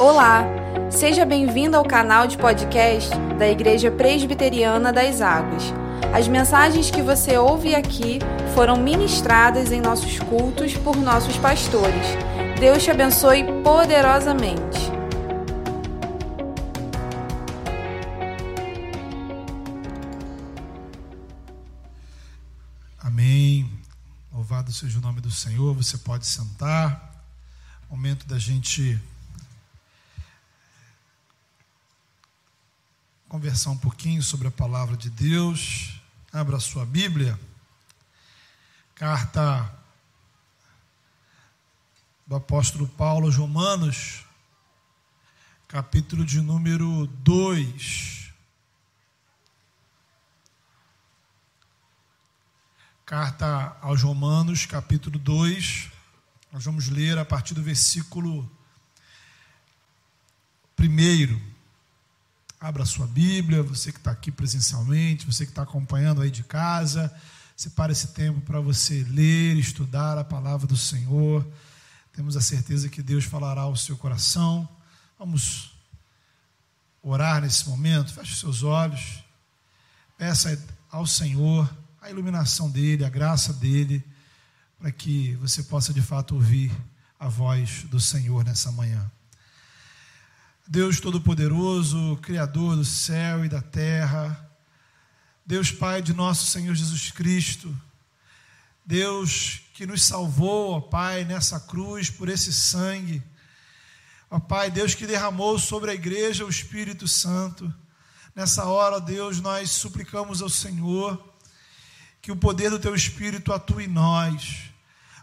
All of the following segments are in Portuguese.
Olá, seja bem-vindo ao canal de podcast da Igreja Presbiteriana das Águas. As mensagens que você ouve aqui foram ministradas em nossos cultos por nossos pastores. Deus te abençoe poderosamente. Amém. Louvado seja o nome do Senhor. Você pode sentar. Momento da gente conversar um pouquinho sobre a palavra de Deus. Abra a sua Bíblia. Carta do apóstolo Paulo aos Romanos, capítulo de número 2. Carta aos Romanos, capítulo 2. Nós vamos ler a partir do versículo 1. Abra sua Bíblia, você que está aqui presencialmente, você que está acompanhando aí de casa, separe esse tempo para você ler, estudar a palavra do Senhor. Temos a certeza que Deus falará ao seu coração. Vamos orar nesse momento. Feche os seus olhos. Peça ao Senhor a iluminação dele, a graça dele, para que você possa de fato ouvir a voz do Senhor nessa manhã. Deus Todo-Poderoso, Criador do céu e da terra, Deus Pai de nosso Senhor Jesus Cristo, Deus que nos salvou, ó Pai, nessa cruz por esse sangue, ó Pai, Deus que derramou sobre a igreja o Espírito Santo, nessa hora, ó Deus, nós suplicamos ao Senhor que o poder do Teu Espírito atue em nós,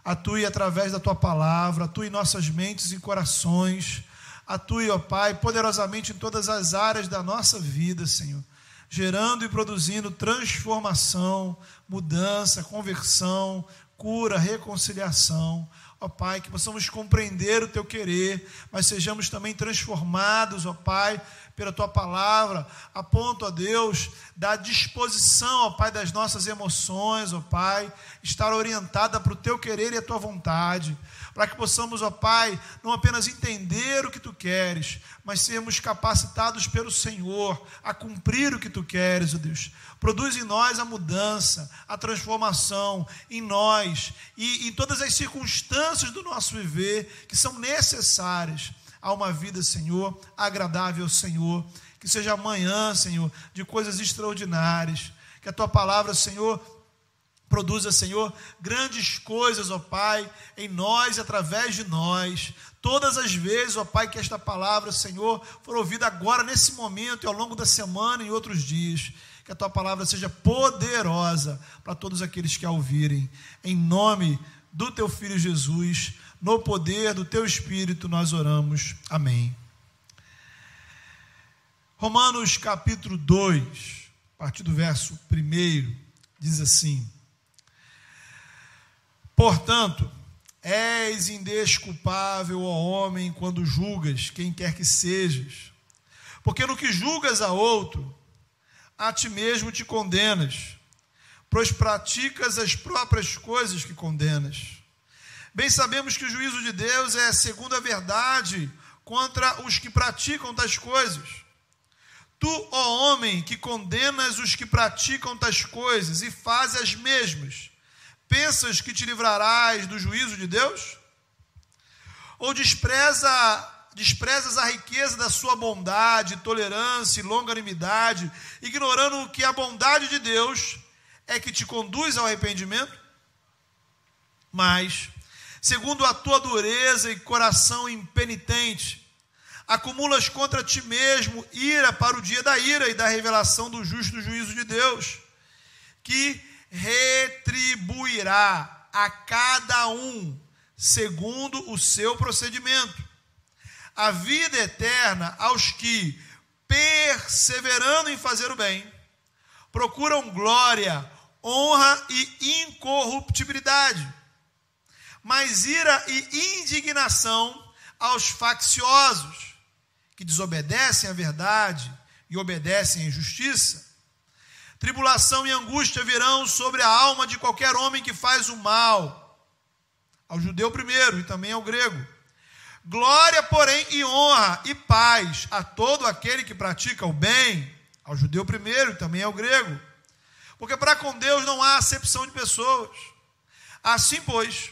atue através da Tua palavra, atue em nossas mentes e corações, Atue, ó Pai, poderosamente em todas as áreas da nossa vida, Senhor, gerando e produzindo transformação, mudança, conversão, cura, reconciliação. Ó Pai, que possamos compreender o teu querer, mas sejamos também transformados, ó Pai, pela tua palavra, a ponto, ó Deus, da disposição, ó Pai, das nossas emoções, ó Pai, estar orientada para o teu querer e a tua vontade para que possamos, ó Pai, não apenas entender o que tu queres, mas sermos capacitados pelo Senhor a cumprir o que tu queres, ó Deus. Produz em nós a mudança, a transformação em nós e em todas as circunstâncias do nosso viver que são necessárias a uma vida, Senhor, agradável Senhor. Que seja amanhã, Senhor, de coisas extraordinárias. Que a tua palavra, Senhor, Produza, Senhor, grandes coisas, ó Pai, em nós e através de nós. Todas as vezes, ó Pai, que esta palavra, Senhor, for ouvida agora, nesse momento e ao longo da semana e outros dias. Que a tua palavra seja poderosa para todos aqueles que a ouvirem. Em nome do teu filho Jesus, no poder do teu espírito, nós oramos. Amém. Romanos capítulo 2, a partir do verso 1, diz assim. Portanto, és indesculpável, ó homem, quando julgas quem quer que sejas. Porque no que julgas a outro, a ti mesmo te condenas, pois praticas as próprias coisas que condenas. Bem sabemos que o juízo de Deus é segundo a verdade contra os que praticam tais coisas. Tu, ó homem, que condenas os que praticam tais coisas e fazes as mesmas, Pensas que te livrarás do juízo de Deus? Ou despreza, desprezas a riqueza da sua bondade, tolerância e longanimidade, ignorando que a bondade de Deus é que te conduz ao arrependimento? Mas, segundo a tua dureza e coração impenitente, acumulas contra ti mesmo ira para o dia da ira e da revelação do justo juízo de Deus, que retribuirá a cada um segundo o seu procedimento. A vida eterna aos que, perseverando em fazer o bem, procuram glória, honra e incorruptibilidade. Mas ira e indignação aos facciosos, que desobedecem à verdade e obedecem à injustiça Tribulação e angústia virão sobre a alma de qualquer homem que faz o mal, ao judeu primeiro e também ao grego. Glória, porém, e honra e paz a todo aquele que pratica o bem, ao judeu primeiro e também ao grego. Porque para com Deus não há acepção de pessoas. Assim, pois,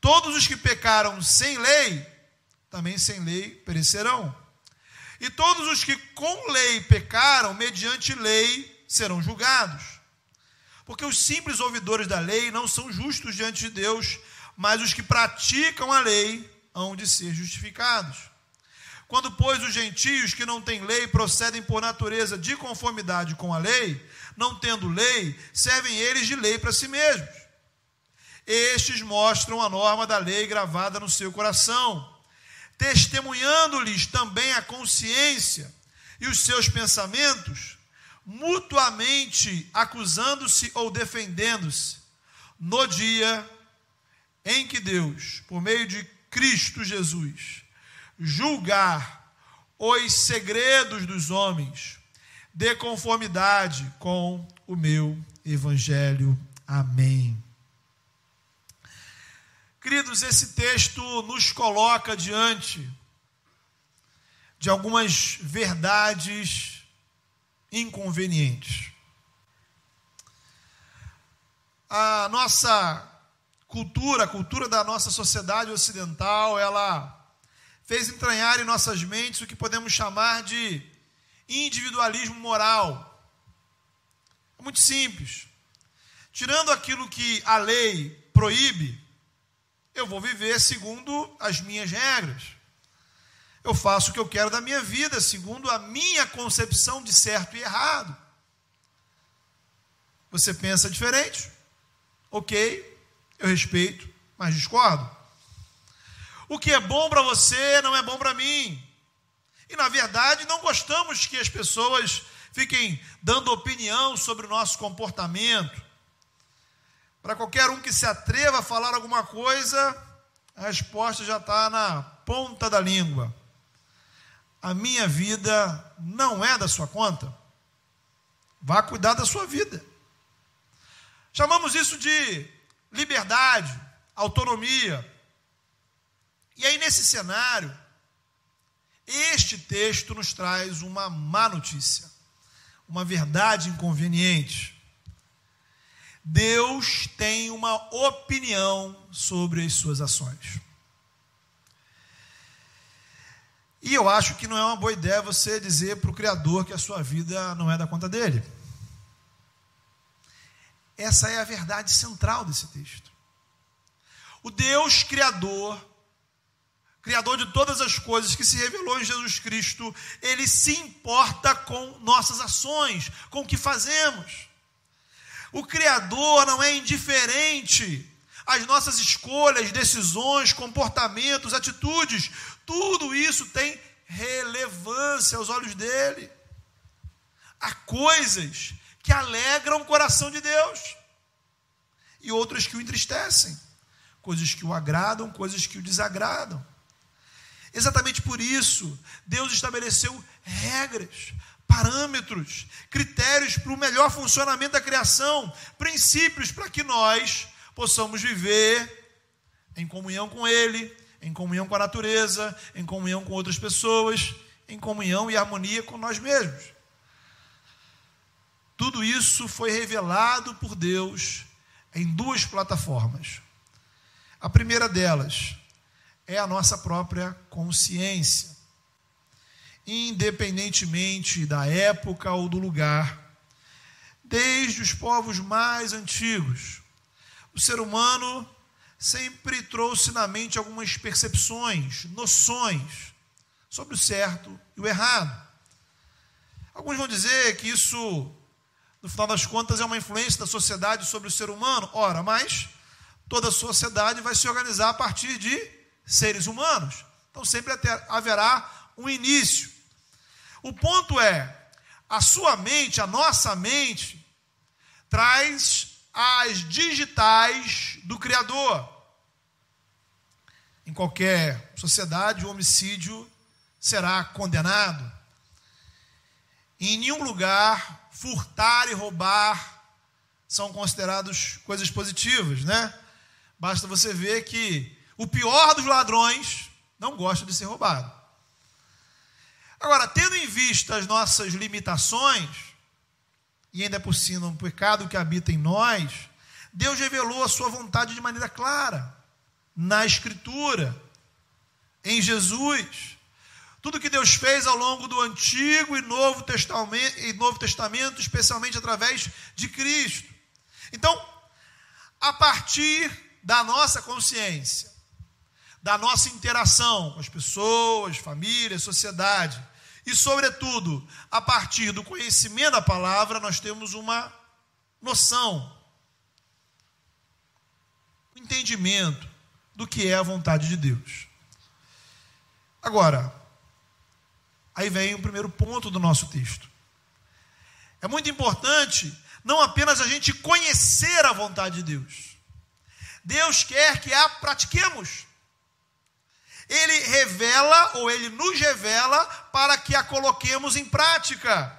todos os que pecaram sem lei, também sem lei perecerão. E todos os que com lei pecaram, mediante lei, serão julgados. Porque os simples ouvidores da lei não são justos diante de Deus, mas os que praticam a lei hão de ser justificados. Quando, pois, os gentios que não têm lei procedem por natureza de conformidade com a lei, não tendo lei, servem eles de lei para si mesmos. Estes mostram a norma da lei gravada no seu coração testemunhando-lhes também a consciência e os seus pensamentos, mutuamente acusando-se ou defendendo-se, no dia em que Deus, por meio de Cristo Jesus, julgar os segredos dos homens, de conformidade com o meu evangelho. Amém. Queridos, esse texto nos coloca diante de algumas verdades inconvenientes. A nossa cultura, a cultura da nossa sociedade ocidental, ela fez entranhar em nossas mentes o que podemos chamar de individualismo moral. É muito simples. Tirando aquilo que a lei proíbe, eu vou viver segundo as minhas regras. Eu faço o que eu quero da minha vida, segundo a minha concepção de certo e errado. Você pensa diferente? Ok, eu respeito, mas discordo. O que é bom para você não é bom para mim. E na verdade, não gostamos que as pessoas fiquem dando opinião sobre o nosso comportamento, para qualquer um que se atreva a falar alguma coisa, a resposta já está na ponta da língua. A minha vida não é da sua conta. Vá cuidar da sua vida. Chamamos isso de liberdade, autonomia. E aí, nesse cenário, este texto nos traz uma má notícia, uma verdade inconveniente. Deus tem uma opinião sobre as suas ações. E eu acho que não é uma boa ideia você dizer para o Criador que a sua vida não é da conta dele. Essa é a verdade central desse texto. O Deus Criador, Criador de todas as coisas, que se revelou em Jesus Cristo, ele se importa com nossas ações, com o que fazemos. O Criador não é indiferente às nossas escolhas, decisões, comportamentos, atitudes. Tudo isso tem relevância aos olhos dele. Há coisas que alegram o coração de Deus e outras que o entristecem, coisas que o agradam, coisas que o desagradam. Exatamente por isso, Deus estabeleceu regras parâmetros, critérios para o melhor funcionamento da criação, princípios para que nós possamos viver em comunhão com Ele, em comunhão com a natureza, em comunhão com outras pessoas, em comunhão e harmonia com nós mesmos. Tudo isso foi revelado por Deus em duas plataformas. A primeira delas é a nossa própria consciência independentemente da época ou do lugar. Desde os povos mais antigos, o ser humano sempre trouxe na mente algumas percepções, noções sobre o certo e o errado. Alguns vão dizer que isso, no final das contas, é uma influência da sociedade sobre o ser humano. Ora, mas toda a sociedade vai se organizar a partir de seres humanos. Então sempre haverá um início. O ponto é, a sua mente, a nossa mente, traz as digitais do Criador. Em qualquer sociedade, o homicídio será condenado. Em nenhum lugar, furtar e roubar são considerados coisas positivas, né? Basta você ver que o pior dos ladrões não gosta de ser roubado. Agora, tendo em vista as nossas limitações, e ainda por cima um pecado que habita em nós, Deus revelou a sua vontade de maneira clara, na Escritura, em Jesus. Tudo que Deus fez ao longo do Antigo e Novo Testamento, e Novo Testamento especialmente através de Cristo. Então, a partir da nossa consciência, da nossa interação com as pessoas, família, sociedade, e, sobretudo, a partir do conhecimento da palavra, nós temos uma noção, um entendimento do que é a vontade de Deus. Agora, aí vem o primeiro ponto do nosso texto. É muito importante não apenas a gente conhecer a vontade de Deus. Deus quer que a pratiquemos. Ele revela ou ele nos revela para que a coloquemos em prática.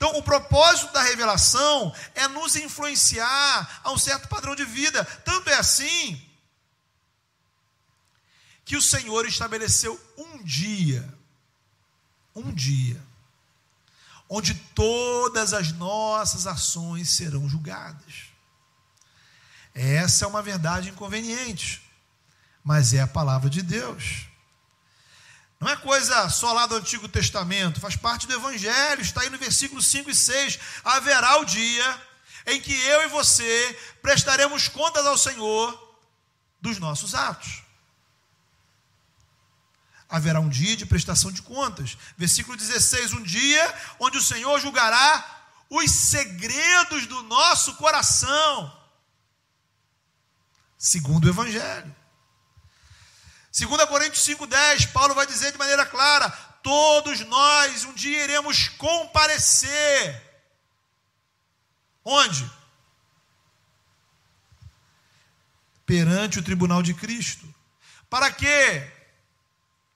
Então, o propósito da revelação é nos influenciar a um certo padrão de vida. Tanto é assim que o Senhor estabeleceu um dia, um dia, onde todas as nossas ações serão julgadas. Essa é uma verdade inconveniente, mas é a palavra de Deus. Não é coisa só lá do Antigo Testamento, faz parte do Evangelho, está aí no versículo 5 e 6. Haverá o dia em que eu e você prestaremos contas ao Senhor dos nossos atos. Haverá um dia de prestação de contas. Versículo 16: um dia onde o Senhor julgará os segredos do nosso coração, segundo o Evangelho. 2 Coríntios 5,10, Paulo vai dizer de maneira clara: todos nós um dia iremos comparecer. Onde? Perante o tribunal de Cristo. Para quê?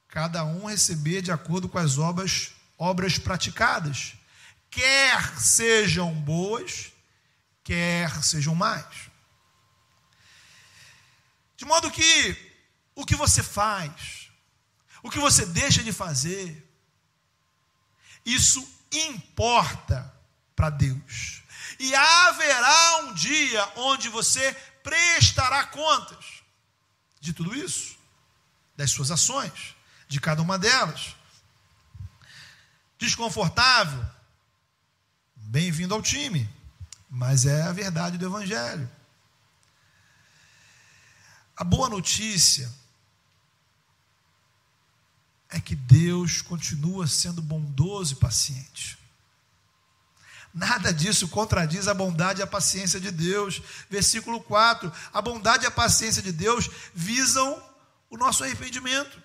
Cada um receber de acordo com as obras, obras praticadas, quer sejam boas, quer sejam más. De modo que o que você faz, o que você deixa de fazer, isso importa para Deus. E haverá um dia onde você prestará contas de tudo isso, das suas ações, de cada uma delas. Desconfortável? Bem-vindo ao time, mas é a verdade do Evangelho. A boa notícia é que Deus continua sendo bondoso e paciente. Nada disso contradiz a bondade e a paciência de Deus. Versículo 4: a bondade e a paciência de Deus visam o nosso arrependimento.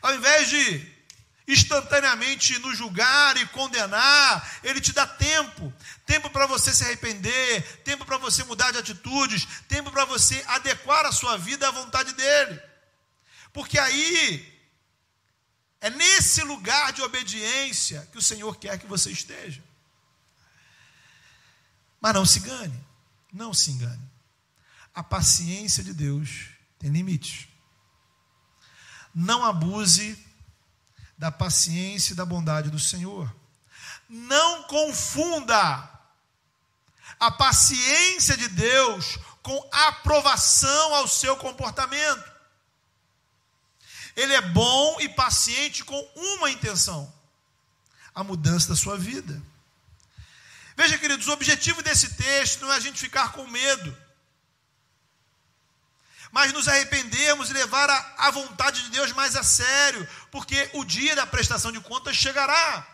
Ao invés de instantaneamente nos julgar e condenar, Ele te dá tempo tempo para você se arrepender, tempo para você mudar de atitudes, tempo para você adequar a sua vida à vontade dEle. Porque aí é nesse lugar de obediência que o Senhor quer que você esteja. Mas não se engane, não se engane. A paciência de Deus tem limites. Não abuse da paciência e da bondade do Senhor. Não confunda a paciência de Deus com aprovação ao seu comportamento. Ele é bom e paciente com uma intenção: a mudança da sua vida. Veja, queridos, o objetivo desse texto não é a gente ficar com medo, mas nos arrependermos e levar a, a vontade de Deus mais a sério, porque o dia da prestação de contas chegará.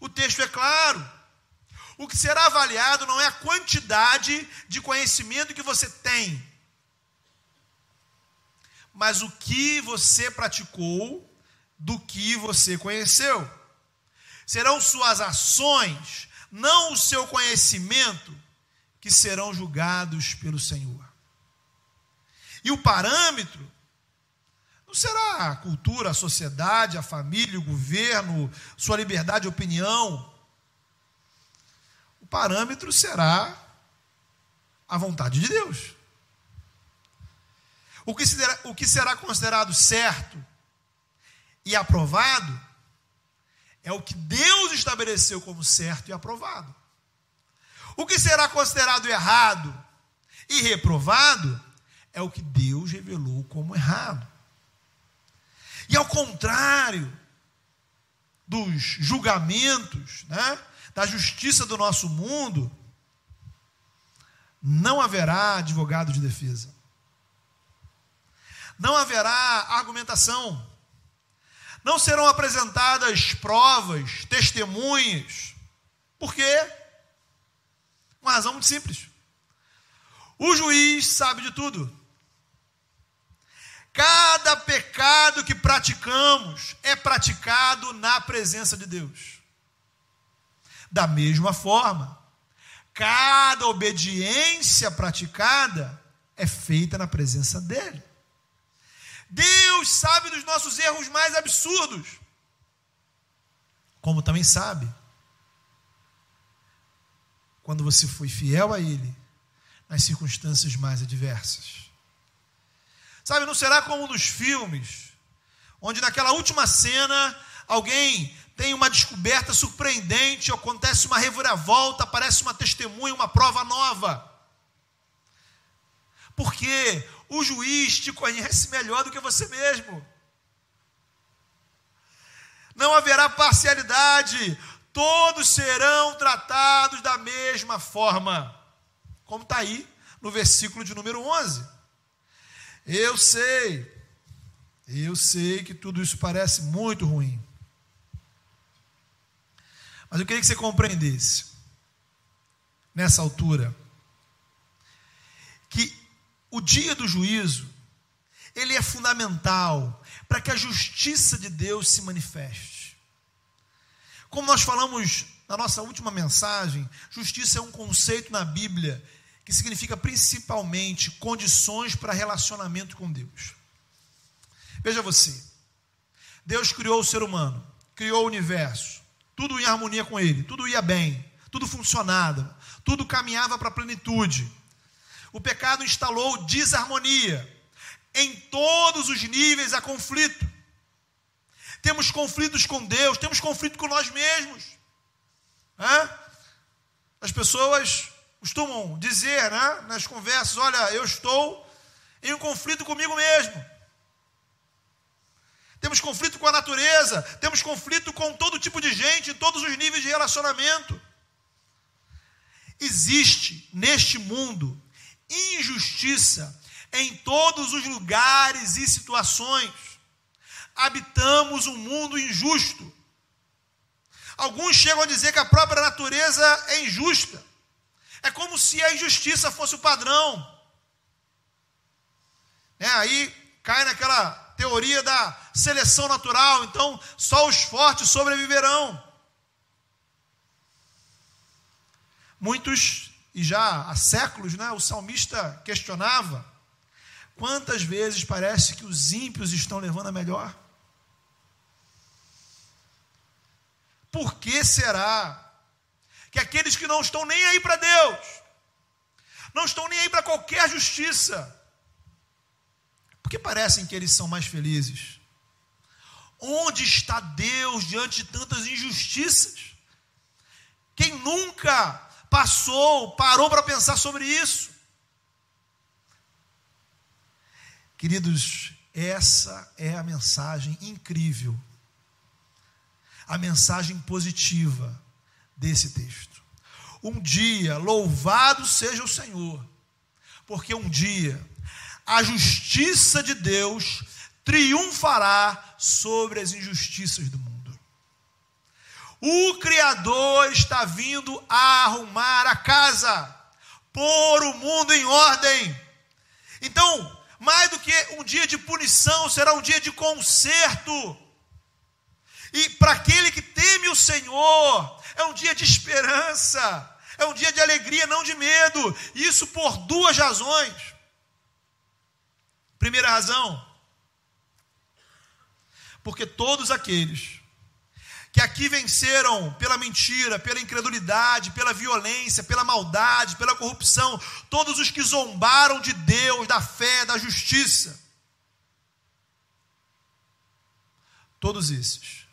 O texto é claro. O que será avaliado não é a quantidade de conhecimento que você tem, mas o que você praticou do que você conheceu. Serão suas ações, não o seu conhecimento, que serão julgados pelo Senhor. E o parâmetro não será a cultura, a sociedade, a família, o governo, sua liberdade de opinião. O parâmetro será a vontade de Deus. O que, será, o que será considerado certo e aprovado é o que Deus estabeleceu como certo e aprovado. O que será considerado errado e reprovado é o que Deus revelou como errado. E ao contrário dos julgamentos, né, da justiça do nosso mundo, não haverá advogado de defesa. Não haverá argumentação. Não serão apresentadas provas, testemunhas. Por quê? Uma razão muito simples. O juiz sabe de tudo. Cada pecado que praticamos é praticado na presença de Deus. Da mesma forma, cada obediência praticada é feita na presença dele. Deus sabe dos nossos erros mais absurdos, como também sabe quando você foi fiel a Ele nas circunstâncias mais adversas. Sabe, não será como nos filmes, onde naquela última cena alguém tem uma descoberta surpreendente, acontece uma reviravolta, aparece uma testemunha, uma prova nova. Porque o juiz te conhece melhor do que você mesmo. Não haverá parcialidade, todos serão tratados da mesma forma. Como está aí no versículo de número 11. Eu sei, eu sei que tudo isso parece muito ruim. Mas eu queria que você compreendesse, nessa altura, o dia do juízo, ele é fundamental para que a justiça de Deus se manifeste. Como nós falamos na nossa última mensagem, justiça é um conceito na Bíblia que significa principalmente condições para relacionamento com Deus. Veja você, Deus criou o ser humano, criou o universo, tudo em harmonia com ele, tudo ia bem, tudo funcionava, tudo caminhava para a plenitude. O pecado instalou desarmonia. Em todos os níveis há conflito. Temos conflitos com Deus, temos conflito com nós mesmos. As pessoas costumam dizer né, nas conversas: olha, eu estou em um conflito comigo mesmo. Temos conflito com a natureza, temos conflito com todo tipo de gente, em todos os níveis de relacionamento. Existe neste mundo injustiça em todos os lugares e situações. Habitamos um mundo injusto. Alguns chegam a dizer que a própria natureza é injusta. É como se a injustiça fosse o padrão. É, aí cai naquela teoria da seleção natural, então só os fortes sobreviverão. Muitos e já há séculos, né, o salmista questionava: quantas vezes parece que os ímpios estão levando a melhor? Por que será que aqueles que não estão nem aí para Deus, não estão nem aí para qualquer justiça, porque parecem que eles são mais felizes? Onde está Deus diante de tantas injustiças? Quem nunca passou, parou para pensar sobre isso. Queridos, essa é a mensagem incrível, a mensagem positiva desse texto. Um dia, louvado seja o Senhor, porque um dia a justiça de Deus triunfará sobre as injustiças do mundo. O Criador está vindo a arrumar a casa, pôr o mundo em ordem. Então, mais do que um dia de punição, será um dia de conserto. E para aquele que teme o Senhor, é um dia de esperança, é um dia de alegria, não de medo. Isso por duas razões. Primeira razão, porque todos aqueles que aqui venceram pela mentira, pela incredulidade, pela violência, pela maldade, pela corrupção, todos os que zombaram de Deus, da fé, da justiça. Todos esses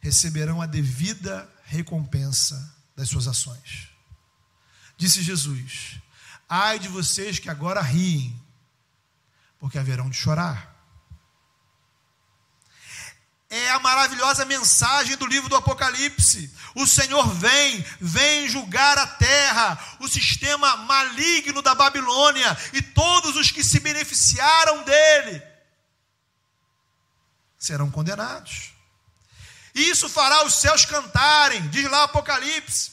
receberão a devida recompensa das suas ações. Disse Jesus: Ai de vocês que agora riem, porque haverão de chorar é a maravilhosa mensagem do livro do Apocalipse. O Senhor vem, vem julgar a terra, o sistema maligno da Babilônia e todos os que se beneficiaram dele serão condenados. Isso fará os céus cantarem, diz lá Apocalipse.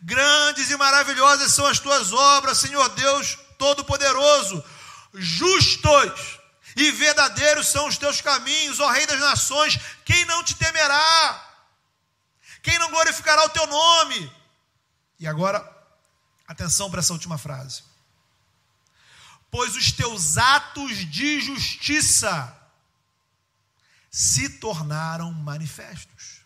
Grandes e maravilhosas são as tuas obras, Senhor Deus Todo-Poderoso. Justos e verdadeiros são os teus caminhos, ó Rei das Nações. Quem não te temerá? Quem não glorificará o teu nome? E agora, atenção para essa última frase. Pois os teus atos de justiça se tornaram manifestos.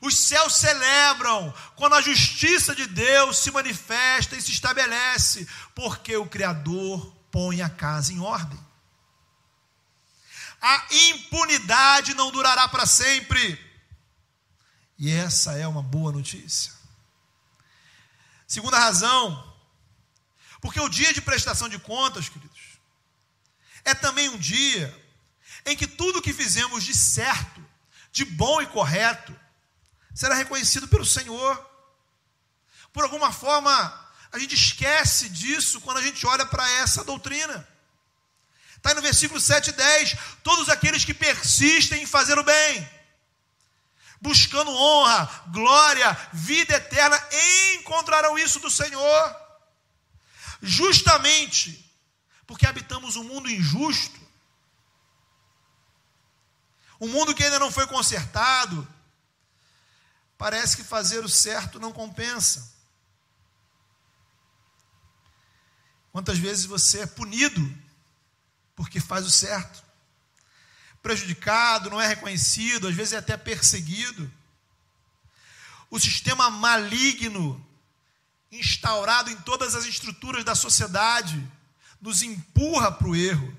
Os céus celebram quando a justiça de Deus se manifesta e se estabelece, porque o Criador põe a casa em ordem a impunidade não durará para sempre. E essa é uma boa notícia. Segunda razão, porque o dia de prestação de contas, queridos, é também um dia em que tudo que fizemos de certo, de bom e correto, será reconhecido pelo Senhor. Por alguma forma, a gente esquece disso quando a gente olha para essa doutrina. Está no versículo 7 e 10. Todos aqueles que persistem em fazer o bem, buscando honra, glória, vida eterna, encontrarão isso do Senhor. Justamente porque habitamos um mundo injusto, um mundo que ainda não foi consertado, parece que fazer o certo não compensa. Quantas vezes você é punido porque faz o certo. Prejudicado, não é reconhecido, às vezes é até perseguido. O sistema maligno instaurado em todas as estruturas da sociedade nos empurra para o erro.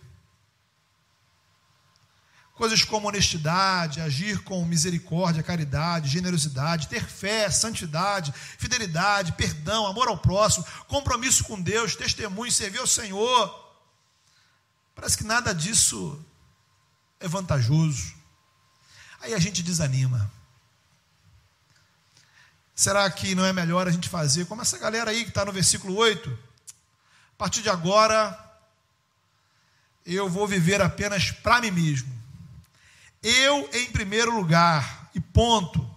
Coisas como honestidade, agir com misericórdia, caridade, generosidade, ter fé, santidade, fidelidade, perdão, amor ao próximo, compromisso com Deus, testemunho, servir ao Senhor Parece que nada disso é vantajoso. Aí a gente desanima. Será que não é melhor a gente fazer como essa galera aí que está no versículo 8? A partir de agora, eu vou viver apenas para mim mesmo. Eu em primeiro lugar, e ponto.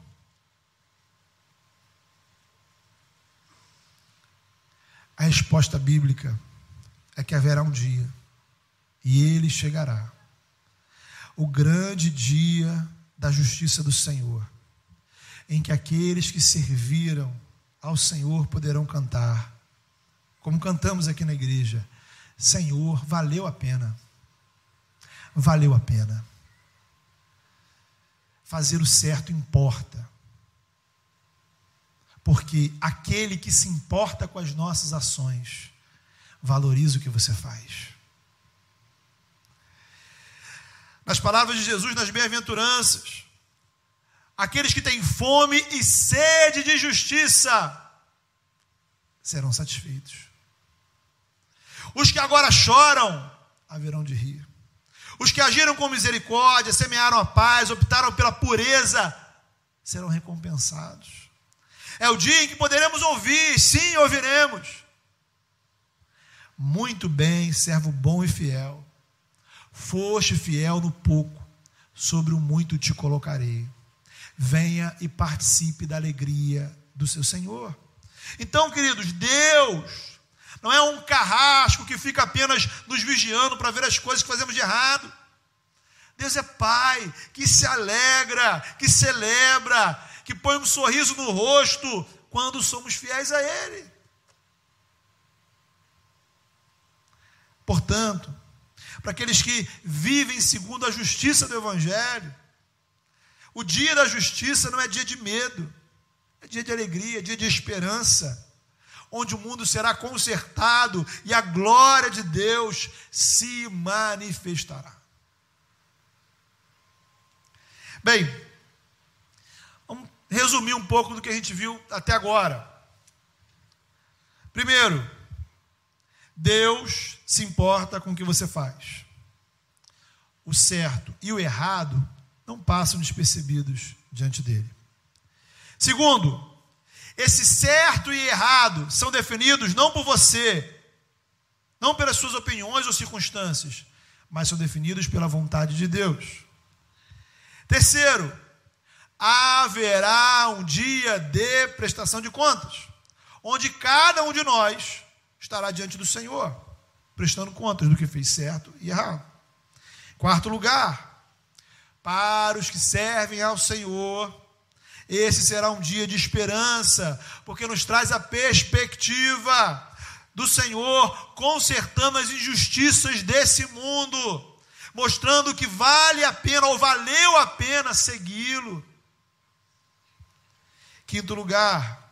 A resposta bíblica é que haverá um dia e ele chegará. O grande dia da justiça do Senhor, em que aqueles que serviram ao Senhor poderão cantar, como cantamos aqui na igreja: Senhor, valeu a pena. Valeu a pena. Fazer o certo importa. Porque aquele que se importa com as nossas ações, valoriza o que você faz. Nas palavras de Jesus nas bem-aventuranças, aqueles que têm fome e sede de justiça serão satisfeitos. Os que agora choram haverão de rir. Os que agiram com misericórdia, semearam a paz, optaram pela pureza, serão recompensados. É o dia em que poderemos ouvir, sim, ouviremos. Muito bem, servo bom e fiel. Foste fiel no pouco, sobre o muito te colocarei. Venha e participe da alegria do seu Senhor. Então, queridos, Deus não é um carrasco que fica apenas nos vigiando para ver as coisas que fazemos de errado. Deus é Pai que se alegra, que celebra, que põe um sorriso no rosto quando somos fiéis a Ele. Portanto, para aqueles que vivem segundo a justiça do Evangelho. O dia da justiça não é dia de medo, é dia de alegria, é dia de esperança, onde o mundo será consertado e a glória de Deus se manifestará. Bem, vamos resumir um pouco do que a gente viu até agora. Primeiro, Deus se importa com o que você faz. O certo e o errado não passam despercebidos diante dele. Segundo, esse certo e errado são definidos não por você, não pelas suas opiniões ou circunstâncias, mas são definidos pela vontade de Deus. Terceiro, haverá um dia de prestação de contas, onde cada um de nós estará diante do Senhor, prestando contas do que fez certo e errado. Quarto lugar, para os que servem ao Senhor. Esse será um dia de esperança, porque nos traz a perspectiva do Senhor consertando as injustiças desse mundo, mostrando que vale a pena ou valeu a pena segui-lo. Quinto lugar,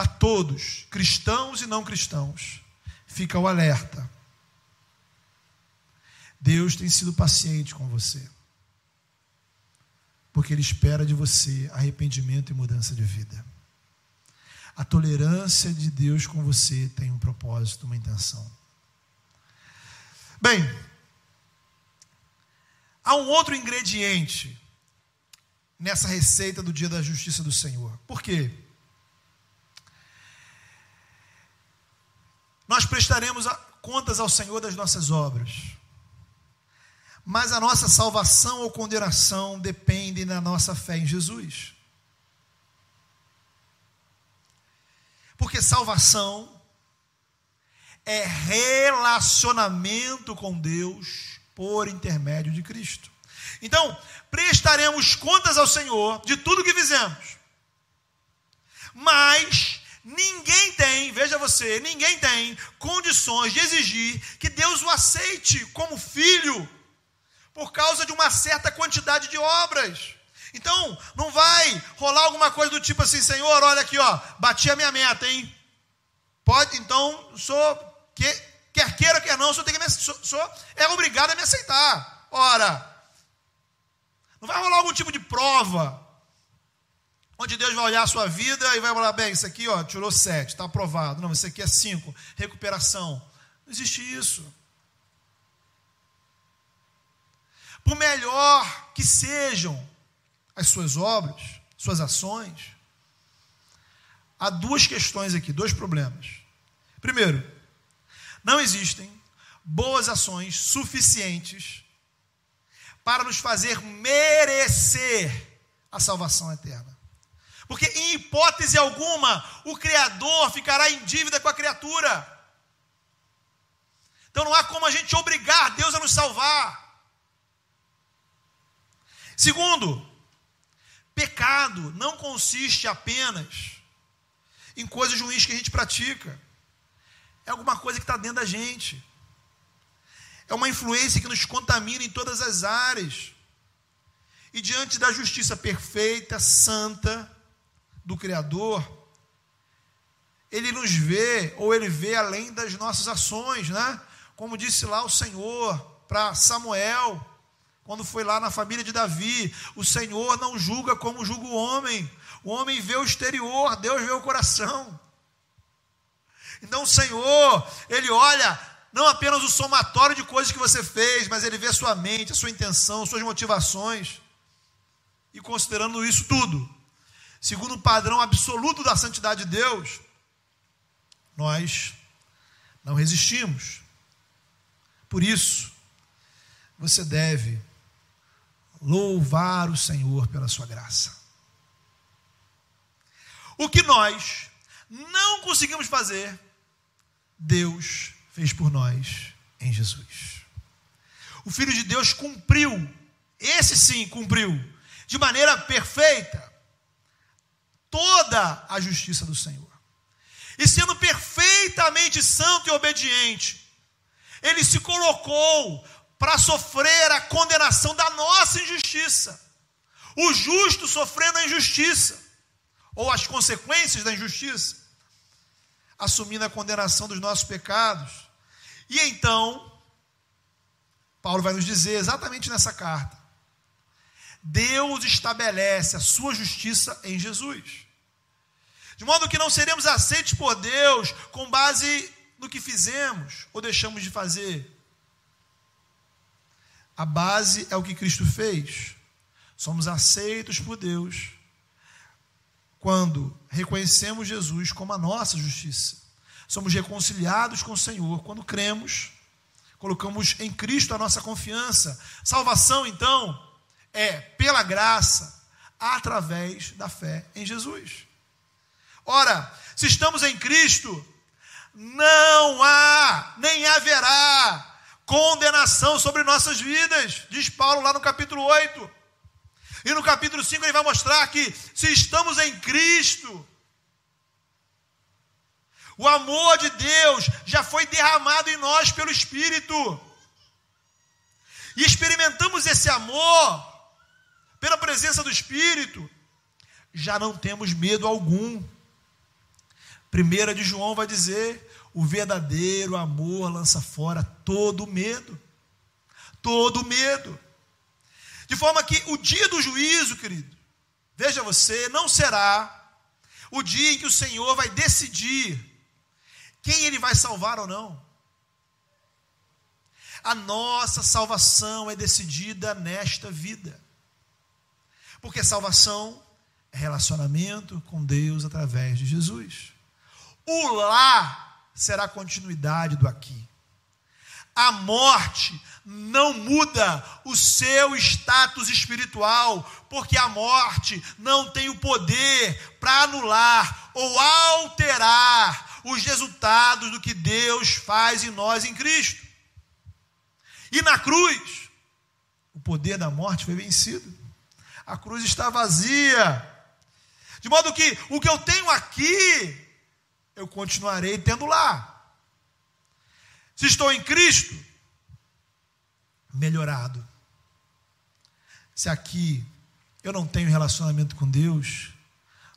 para todos, cristãos e não cristãos, fica o alerta. Deus tem sido paciente com você porque Ele espera de você arrependimento e mudança de vida. A tolerância de Deus com você tem um propósito, uma intenção. Bem, há um outro ingrediente nessa receita do dia da justiça do Senhor. Por quê? Nós prestaremos contas ao Senhor das nossas obras mas a nossa salvação ou condenação depende da nossa fé em Jesus. Porque salvação é relacionamento com Deus por intermédio de Cristo. Então, prestaremos contas ao Senhor de tudo que fizemos. Mas ninguém tem, veja você, ninguém tem condições de exigir que Deus o aceite como filho por causa de uma certa quantidade de obras. Então, não vai rolar alguma coisa do tipo assim, Senhor, olha aqui, ó, bati a minha meta, hein? Pode, então, sou, que, quer queira, quer não, sou, tem que me, sou, sou, é obrigado a me aceitar. Ora, não vai rolar algum tipo de prova, onde Deus vai olhar a sua vida e vai falar, bem, isso aqui, ó, tirou sete, está aprovado. Não, isso aqui é cinco, recuperação. Não existe isso. por melhor que sejam as suas obras, suas ações, há duas questões aqui, dois problemas. Primeiro, não existem boas ações suficientes para nos fazer merecer a salvação eterna. Porque, em hipótese alguma, o Criador ficará em dívida com a criatura. Então, não há como a gente obrigar Deus a nos salvar. Segundo, pecado não consiste apenas em coisas ruins que a gente pratica. É alguma coisa que está dentro da gente. É uma influência que nos contamina em todas as áreas. E diante da justiça perfeita, santa do Criador, Ele nos vê, ou Ele vê além das nossas ações, né? Como disse lá o Senhor para Samuel, quando foi lá na família de Davi, o Senhor não julga como julga o homem. O homem vê o exterior, Deus vê o coração. Então o Senhor, Ele olha não apenas o somatório de coisas que você fez, mas Ele vê a sua mente, a sua intenção, suas motivações. E considerando isso tudo, segundo o padrão absoluto da santidade de Deus, nós não resistimos. Por isso, você deve louvar o Senhor pela sua graça. O que nós não conseguimos fazer, Deus fez por nós em Jesus. O Filho de Deus cumpriu, esse sim cumpriu, de maneira perfeita, toda a justiça do Senhor. E sendo perfeitamente santo e obediente, ele se colocou para sofrer a condenação da nossa injustiça. o justo sofrendo a injustiça, ou as consequências da injustiça, assumindo a condenação dos nossos pecados. E então, Paulo vai nos dizer exatamente nessa carta: Deus estabelece a sua justiça em Jesus. De modo que não seremos aceitos por Deus com base no que fizemos ou deixamos de fazer. A base é o que Cristo fez. Somos aceitos por Deus quando reconhecemos Jesus como a nossa justiça. Somos reconciliados com o Senhor quando cremos, colocamos em Cristo a nossa confiança. Salvação, então, é pela graça, através da fé em Jesus. Ora, se estamos em Cristo, não há, nem haverá condenação sobre nossas vidas, diz Paulo lá no capítulo 8. E no capítulo 5 ele vai mostrar que se estamos em Cristo, o amor de Deus já foi derramado em nós pelo Espírito. E experimentamos esse amor pela presença do Espírito, já não temos medo algum. Primeira de João vai dizer: o verdadeiro amor lança fora todo medo. Todo medo. De forma que o dia do juízo, querido, veja você, não será o dia em que o Senhor vai decidir quem ele vai salvar ou não. A nossa salvação é decidida nesta vida. Porque salvação é relacionamento com Deus através de Jesus. O lá será a continuidade do aqui. A morte não muda o seu status espiritual, porque a morte não tem o poder para anular ou alterar os resultados do que Deus faz em nós em Cristo. E na cruz, o poder da morte foi vencido. A cruz está vazia. De modo que o que eu tenho aqui eu continuarei tendo lá. Se estou em Cristo, melhorado. Se aqui eu não tenho relacionamento com Deus,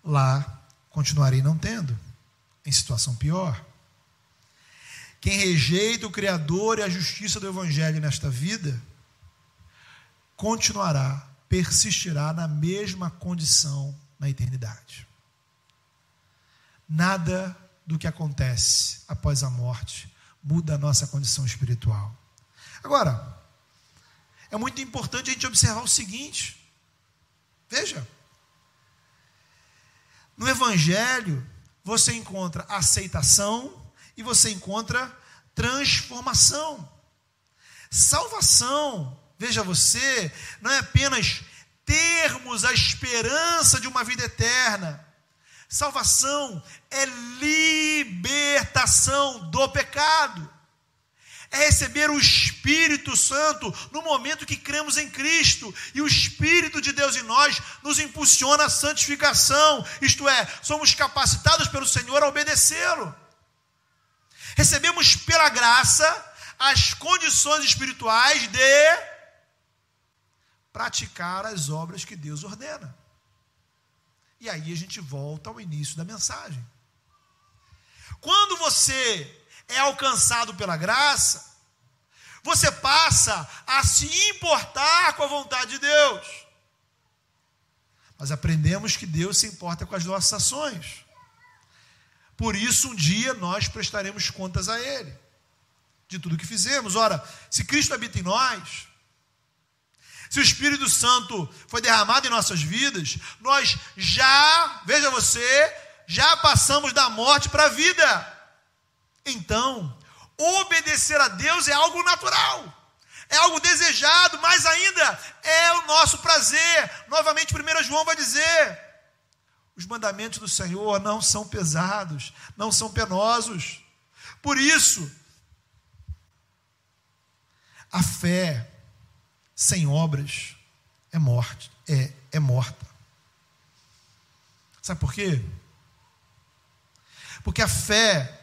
lá continuarei não tendo, em situação pior. Quem rejeita o Criador e a justiça do Evangelho nesta vida, continuará, persistirá na mesma condição na eternidade. Nada do que acontece após a morte muda a nossa condição espiritual. Agora, é muito importante a gente observar o seguinte: veja, no Evangelho você encontra aceitação e você encontra transformação. Salvação, veja você, não é apenas termos a esperança de uma vida eterna Salvação é libertação do pecado. É receber o Espírito Santo no momento que cremos em Cristo, e o Espírito de Deus em nós nos impulsiona a santificação, isto é, somos capacitados pelo Senhor a obedecê-lo. Recebemos pela graça as condições espirituais de praticar as obras que Deus ordena. E aí a gente volta ao início da mensagem. Quando você é alcançado pela graça, você passa a se importar com a vontade de Deus. Mas aprendemos que Deus se importa com as nossas ações. Por isso, um dia nós prestaremos contas a Ele, de tudo que fizemos. Ora, se Cristo habita em nós, se o Espírito Santo foi derramado em nossas vidas, nós já, veja você, já passamos da morte para a vida. Então, obedecer a Deus é algo natural, é algo desejado, mas ainda é o nosso prazer. Novamente, 1 João vai dizer: os mandamentos do Senhor não são pesados, não são penosos. Por isso, a fé sem obras é morte, é, é morta. Sabe por quê? Porque a fé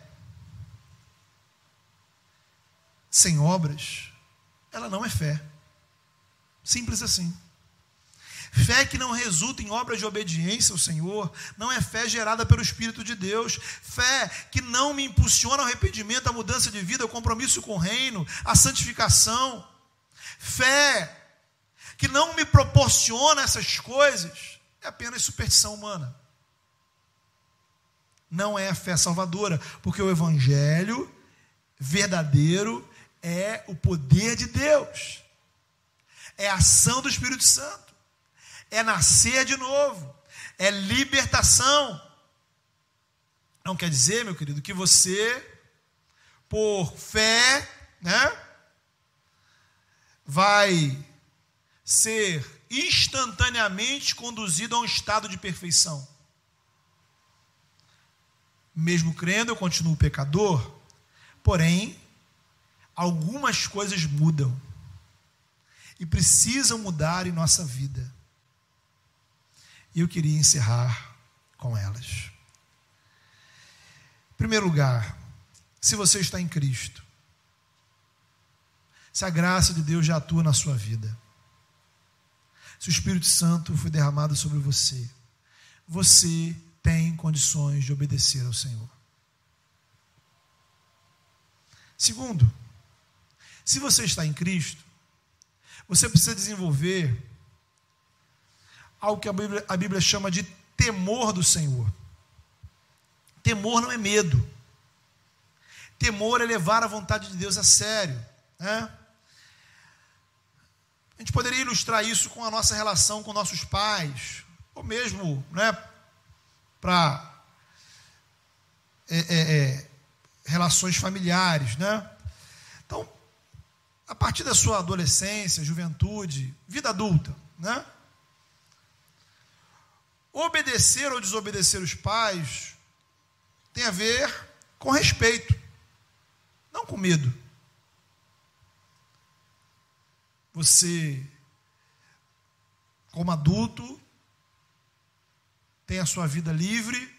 sem obras, ela não é fé. Simples assim. Fé que não resulta em obras de obediência ao Senhor, não é fé gerada pelo Espírito de Deus. Fé que não me impulsiona ao arrependimento, à mudança de vida, ao compromisso com o reino, à santificação. Fé que não me proporciona essas coisas, é apenas superstição humana. Não é a fé salvadora, porque o Evangelho verdadeiro é o poder de Deus, é a ação do Espírito Santo, é nascer de novo, é libertação. Não quer dizer, meu querido, que você, por fé, né, vai ser instantaneamente conduzido a um estado de perfeição. Mesmo crendo, eu continuo pecador, porém, algumas coisas mudam e precisam mudar em nossa vida. E eu queria encerrar com elas. Em primeiro lugar, se você está em Cristo, se a graça de Deus já atua na sua vida, se o Espírito Santo foi derramado sobre você, você tem condições de obedecer ao Senhor. Segundo, se você está em Cristo, você precisa desenvolver algo que a Bíblia, a Bíblia chama de temor do Senhor. Temor não é medo. Temor é levar a vontade de Deus a sério. Né? A gente poderia ilustrar isso com a nossa relação com nossos pais, ou mesmo né, para é, é, é, relações familiares. Né? Então, a partir da sua adolescência, juventude, vida adulta, né? obedecer ou desobedecer os pais tem a ver com respeito, não com medo. Você, como adulto, tem a sua vida livre.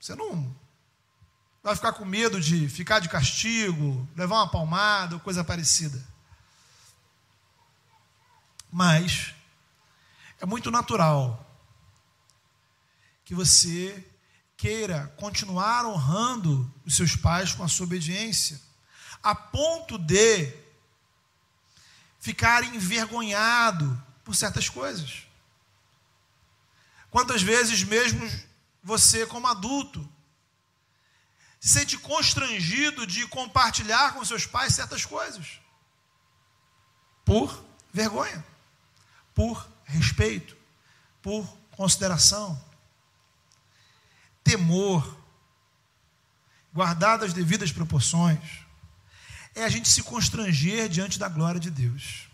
Você não vai ficar com medo de ficar de castigo, levar uma palmada ou coisa parecida. Mas é muito natural que você queira continuar honrando os seus pais com a sua obediência, a ponto de ficar envergonhado por certas coisas. Quantas vezes mesmo você, como adulto, se sente constrangido de compartilhar com seus pais certas coisas? Por vergonha, por respeito, por consideração, temor, guardado as devidas proporções é a gente se constranger diante da glória de Deus.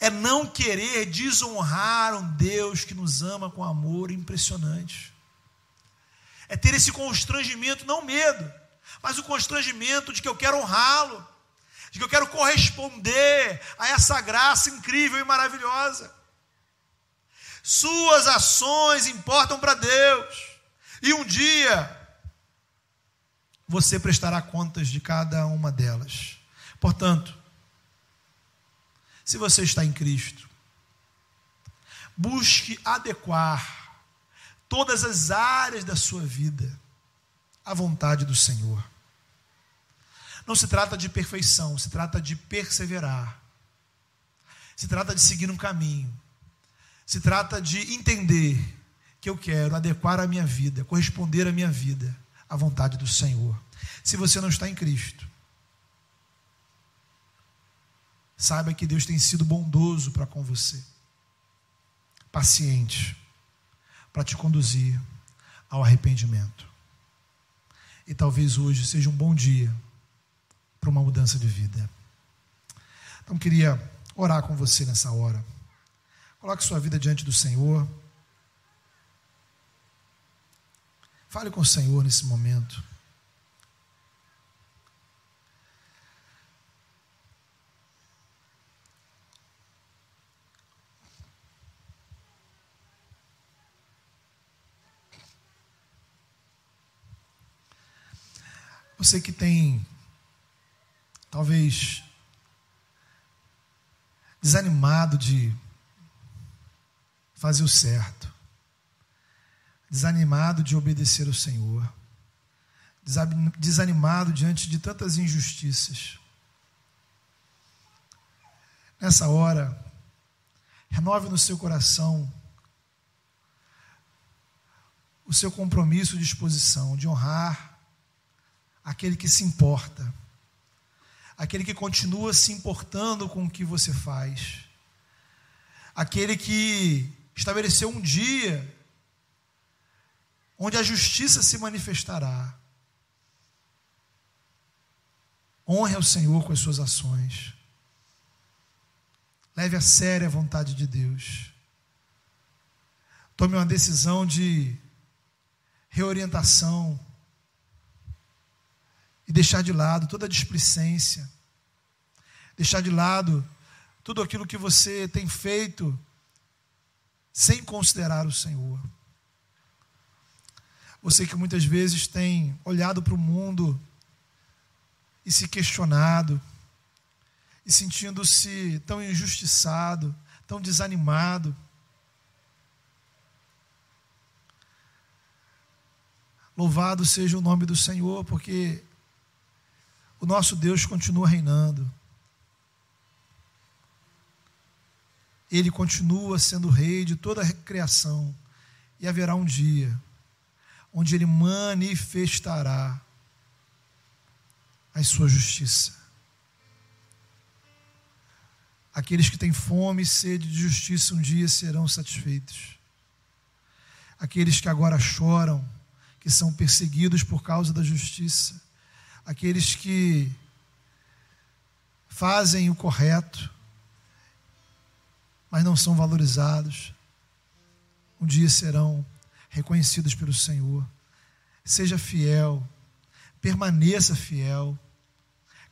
É não querer desonrar um Deus que nos ama com amor impressionante. É ter esse constrangimento, não medo, mas o constrangimento de que eu quero honrá-lo, de que eu quero corresponder a essa graça incrível e maravilhosa. Suas ações importam para Deus. E um dia você prestará contas de cada uma delas. Portanto, se você está em Cristo, busque adequar todas as áreas da sua vida à vontade do Senhor. Não se trata de perfeição, se trata de perseverar. Se trata de seguir um caminho. Se trata de entender que eu quero adequar a minha vida, corresponder à minha vida a vontade do Senhor. Se você não está em Cristo, saiba que Deus tem sido bondoso para com você, paciente, para te conduzir ao arrependimento. E talvez hoje seja um bom dia para uma mudança de vida. Então, queria orar com você nessa hora. Coloque sua vida diante do Senhor. Fale com o Senhor nesse momento. Você que tem, talvez, desanimado de fazer o certo, desanimado de obedecer ao Senhor, desanimado diante de tantas injustiças. Nessa hora, renove no seu coração o seu compromisso de disposição de honrar aquele que se importa, aquele que continua se importando com o que você faz, aquele que estabeleceu um dia onde a justiça se manifestará. Honre ao Senhor com as suas ações. Leve a sério a vontade de Deus. Tome uma decisão de reorientação e deixar de lado toda a displicência, deixar de lado tudo aquilo que você tem feito sem considerar o Senhor. Você que muitas vezes tem olhado para o mundo e se questionado, e sentindo-se tão injustiçado, tão desanimado. Louvado seja o nome do Senhor, porque o nosso Deus continua reinando. Ele continua sendo rei de toda a criação. E haverá um dia onde ele manifestará a sua justiça. Aqueles que têm fome e sede de justiça um dia serão satisfeitos. Aqueles que agora choram, que são perseguidos por causa da justiça. Aqueles que fazem o correto, mas não são valorizados, um dia serão reconhecidos pelo Senhor. Seja fiel, permaneça fiel,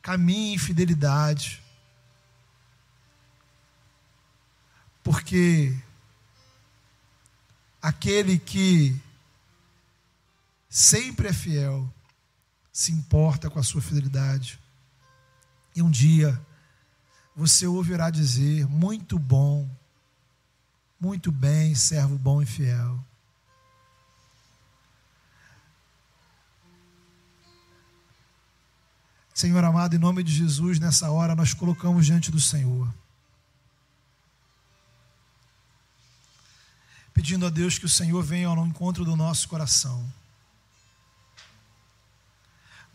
caminhe em fidelidade porque aquele que sempre é fiel se importa com a sua fidelidade. E um dia você ouvirá dizer: muito bom, muito bem, servo bom e fiel. Senhor amado, em nome de Jesus, nessa hora nós colocamos diante do Senhor. pedindo a Deus que o Senhor venha ao encontro do nosso coração.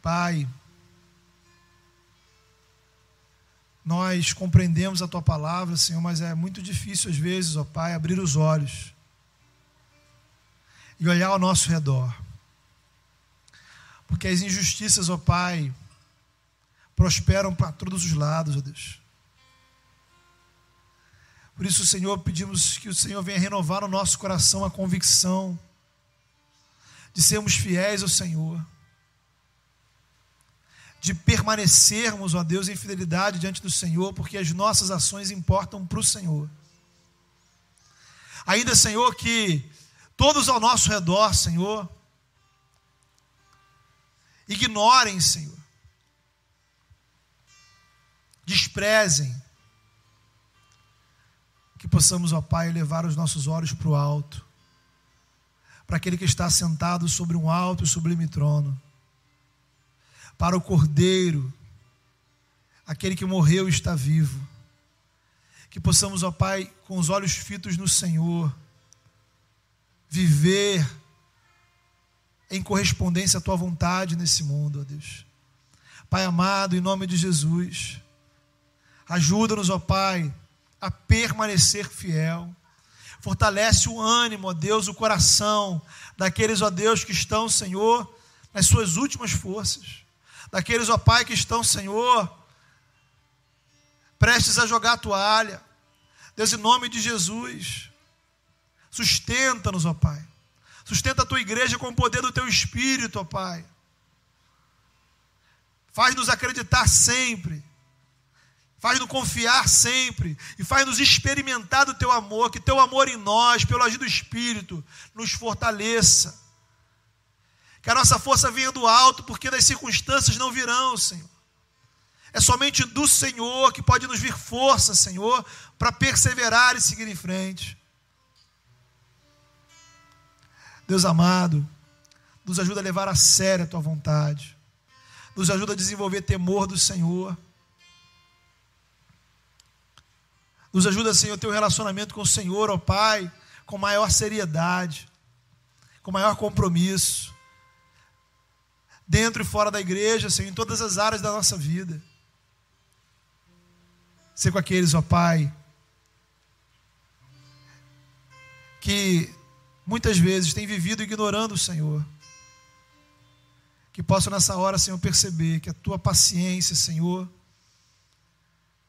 Pai, nós compreendemos a tua palavra, Senhor, mas é muito difícil às vezes, ó Pai, abrir os olhos e olhar ao nosso redor. Porque as injustiças, ó Pai, prosperam para todos os lados, ó Deus. Por isso, Senhor, pedimos que o Senhor venha renovar no nosso coração a convicção de sermos fiéis ao Senhor, de permanecermos, ó Deus, em fidelidade diante do Senhor, porque as nossas ações importam para o Senhor. Ainda, Senhor, que todos ao nosso redor, Senhor, ignorem, Senhor, desprezem, que possamos, ó Pai, levar os nossos olhos para o alto, para aquele que está sentado sobre um alto e sublime trono, para o Cordeiro, aquele que morreu e está vivo. Que possamos, ó Pai, com os olhos fitos no Senhor, viver em correspondência à tua vontade nesse mundo, ó Deus. Pai amado, em nome de Jesus, ajuda-nos, ó Pai, a permanecer fiel. Fortalece o ânimo, ó Deus, o coração daqueles, ó Deus, que estão, Senhor, nas suas últimas forças. Daqueles, ó Pai, que estão, Senhor, prestes a jogar a toalha. Deus, em nome de Jesus, sustenta-nos, ó Pai. Sustenta a tua igreja com o poder do teu espírito, ó Pai. Faz-nos acreditar sempre Faz-nos confiar sempre e faz-nos experimentar do teu amor, que teu amor em nós, pelo agir do Espírito, nos fortaleça. Que a nossa força venha do alto, porque das circunstâncias não virão, Senhor. É somente do Senhor que pode nos vir força, Senhor, para perseverar e seguir em frente. Deus amado, nos ajuda a levar a sério a tua vontade, nos ajuda a desenvolver temor do Senhor. Nos ajuda, Senhor, a ter um relacionamento com o Senhor, ó Pai, com maior seriedade, com maior compromisso, dentro e fora da igreja, Senhor, em todas as áreas da nossa vida. Ser com aqueles, ó Pai, que muitas vezes têm vivido ignorando o Senhor. Que possam nessa hora, Senhor, perceber que a tua paciência, Senhor,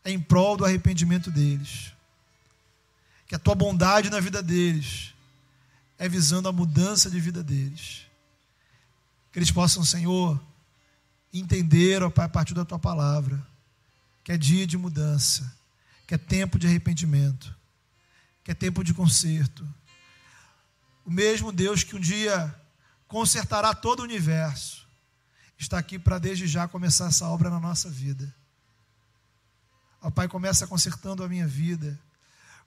em prol do arrependimento deles. Que a tua bondade na vida deles é visando a mudança de vida deles. Que eles possam, Senhor, entender, ó Pai, a partir da tua palavra, que é dia de mudança, que é tempo de arrependimento, que é tempo de conserto o mesmo Deus que um dia consertará todo o universo, está aqui para desde já começar essa obra na nossa vida. Ó Pai, começa consertando a minha vida.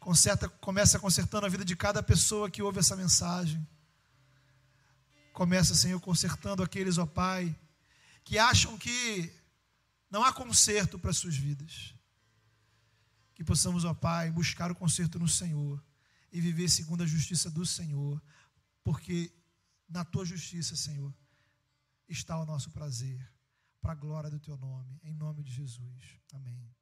Conserta, começa consertando a vida de cada pessoa que ouve essa mensagem. Começa, Senhor, consertando aqueles, ó Pai, que acham que não há conserto para as suas vidas. Que possamos, ó Pai, buscar o conserto no Senhor e viver segundo a justiça do Senhor, porque na tua justiça, Senhor, está o nosso prazer, para a glória do teu nome, em nome de Jesus. Amém.